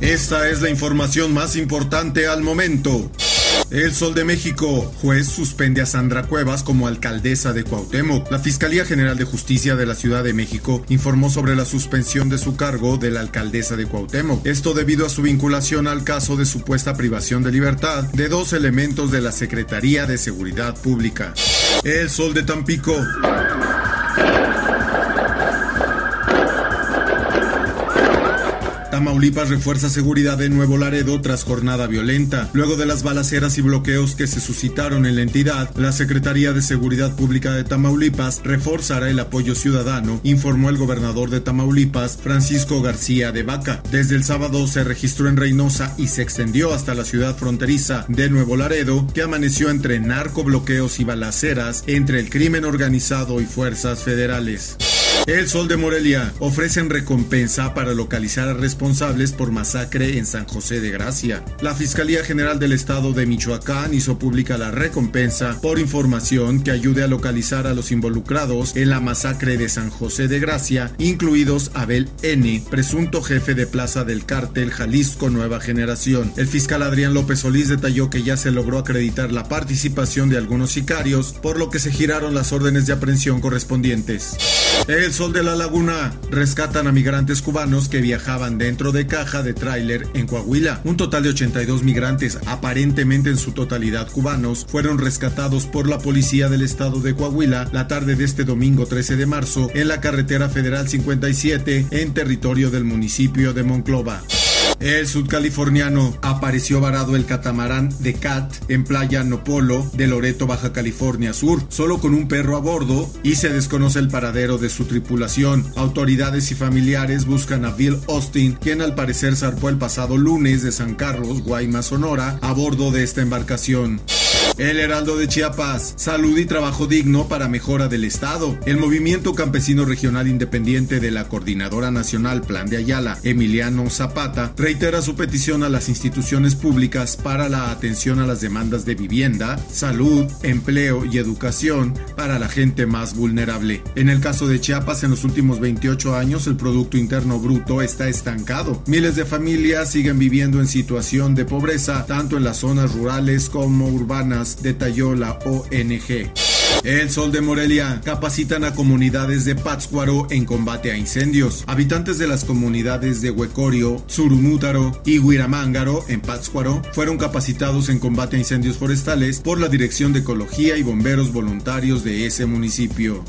Esta es la información más importante al momento. El Sol de México, juez suspende a Sandra Cuevas como alcaldesa de Cuauhtémoc. La Fiscalía General de Justicia de la Ciudad de México informó sobre la suspensión de su cargo de la alcaldesa de Cuauhtémoc. Esto debido a su vinculación al caso de supuesta privación de libertad de dos elementos de la Secretaría de Seguridad Pública. El Sol de Tampico. Tamaulipas refuerza seguridad en Nuevo Laredo tras jornada violenta. Luego de las balaceras y bloqueos que se suscitaron en la entidad, la Secretaría de Seguridad Pública de Tamaulipas reforzará el apoyo ciudadano, informó el gobernador de Tamaulipas, Francisco García de Vaca. Desde el sábado se registró en Reynosa y se extendió hasta la ciudad fronteriza de Nuevo Laredo, que amaneció entre narcobloqueos y balaceras entre el crimen organizado y fuerzas federales. El Sol de Morelia ofrecen recompensa para localizar a responsables por masacre en San José de Gracia. La Fiscalía General del Estado de Michoacán hizo pública la recompensa por información que ayude a localizar a los involucrados en la masacre de San José de Gracia, incluidos Abel N., presunto jefe de plaza del cártel Jalisco Nueva Generación. El fiscal Adrián López Solís detalló que ya se logró acreditar la participación de algunos sicarios, por lo que se giraron las órdenes de aprehensión correspondientes. El Sol de la Laguna rescatan a migrantes cubanos que viajaban dentro de caja de tráiler en Coahuila. Un total de 82 migrantes, aparentemente en su totalidad cubanos, fueron rescatados por la policía del estado de Coahuila la tarde de este domingo 13 de marzo en la carretera federal 57 en territorio del municipio de Monclova. El sudcaliforniano apareció varado el catamarán de Cat en playa Nopolo de Loreto, Baja California Sur, solo con un perro a bordo y se desconoce el paradero de su tripulación. Autoridades y familiares buscan a Bill Austin, quien al parecer zarpó el pasado lunes de San Carlos, Guaymas, Sonora, a bordo de esta embarcación. El Heraldo de Chiapas, salud y trabajo digno para mejora del Estado. El Movimiento Campesino Regional Independiente de la Coordinadora Nacional Plan de Ayala, Emiliano Zapata, reitera su petición a las instituciones públicas para la atención a las demandas de vivienda, salud, empleo y educación para la gente más vulnerable. En el caso de Chiapas, en los últimos 28 años el Producto Interno Bruto está estancado. Miles de familias siguen viviendo en situación de pobreza, tanto en las zonas rurales como urbanas detalló la ONG. El Sol de Morelia capacitan a comunidades de Pátzcuaro en combate a incendios. Habitantes de las comunidades de Huecorio, Surumútaro y Huiramángaro en Pátzcuaro fueron capacitados en combate a incendios forestales por la Dirección de Ecología y Bomberos Voluntarios de ese municipio.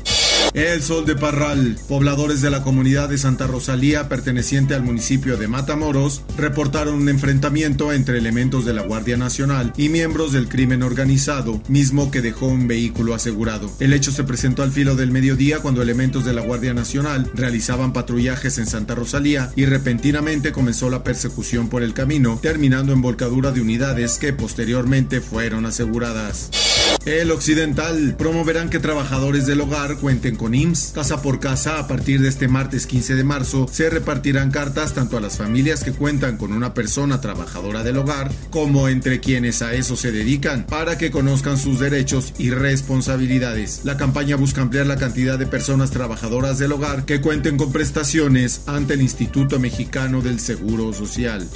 El Sol de Parral, pobladores de la comunidad de Santa Rosalía perteneciente al municipio de Matamoros, reportaron un enfrentamiento entre elementos de la Guardia Nacional y miembros del crimen organizado, mismo que dejó un vehículo asegurado. El hecho se presentó al filo del mediodía cuando elementos de la Guardia Nacional realizaban patrullajes en Santa Rosalía y repentinamente comenzó la persecución por el camino, terminando en volcadura de unidades que posteriormente fueron aseguradas. El Occidental promoverán que trabajadores del hogar cuenten con IMSS. Casa por casa, a partir de este martes 15 de marzo, se repartirán cartas tanto a las familias que cuentan con una persona trabajadora del hogar como entre quienes a eso se dedican, para que conozcan sus derechos y responsabilidades. La campaña busca ampliar la cantidad de personas trabajadoras del hogar que cuenten con prestaciones ante el Instituto Mexicano del Seguro Social.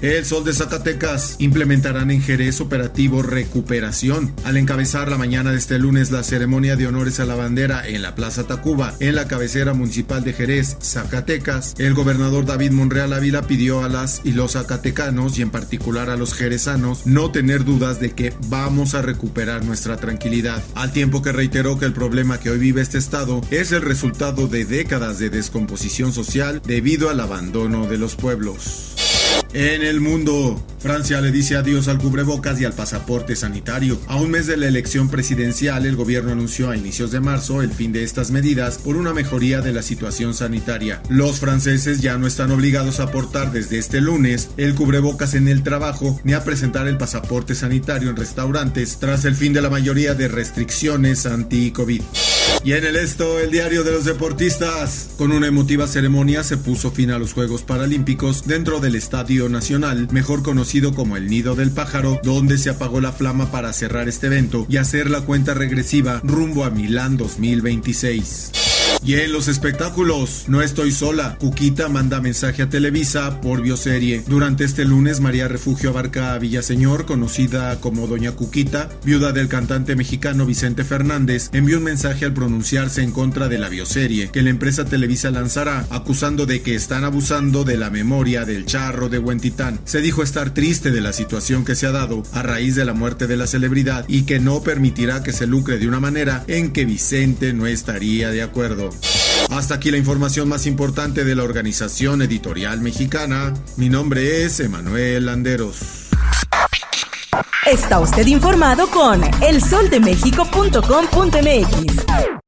El Sol de Zacatecas implementarán en Jerez operativo recuperación al encabezar la mañana de este lunes la ceremonia de honores a la bandera en la Plaza Tacuba, en la cabecera municipal de Jerez, Zacatecas. El gobernador David Monreal Ávila pidió a las y los zacatecanos y en particular a los jerezanos no tener dudas de que vamos a recuperar nuestra tranquilidad, al tiempo que reiteró que el problema que hoy vive este estado es el resultado de décadas de descomposición social debido al abandono de los pueblos. En el mundo, Francia le dice adiós al cubrebocas y al pasaporte sanitario. A un mes de la elección presidencial, el gobierno anunció a inicios de marzo el fin de estas medidas por una mejoría de la situación sanitaria. Los franceses ya no están obligados a portar desde este lunes el cubrebocas en el trabajo ni a presentar el pasaporte sanitario en restaurantes tras el fin de la mayoría de restricciones anti-COVID. Y en el esto, el diario de los deportistas. Con una emotiva ceremonia se puso fin a los Juegos Paralímpicos dentro del Estadio Nacional, mejor conocido como el Nido del Pájaro, donde se apagó la flama para cerrar este evento y hacer la cuenta regresiva rumbo a Milán 2026. Y en los espectáculos, no estoy sola. Cuquita manda mensaje a Televisa por bioserie. Durante este lunes, María Refugio abarca a Villaseñor, conocida como Doña Cuquita, viuda del cantante mexicano Vicente Fernández, envió un mensaje al pronunciarse en contra de la bioserie que la empresa Televisa lanzará, acusando de que están abusando de la memoria del charro de Huentitán. Se dijo estar triste de la situación que se ha dado a raíz de la muerte de la celebridad y que no permitirá que se lucre de una manera en que Vicente no estaría de acuerdo. Hasta aquí la información más importante de la Organización Editorial Mexicana. Mi nombre es Emanuel Landeros. Está usted informado con elsoldemexico.com.mx.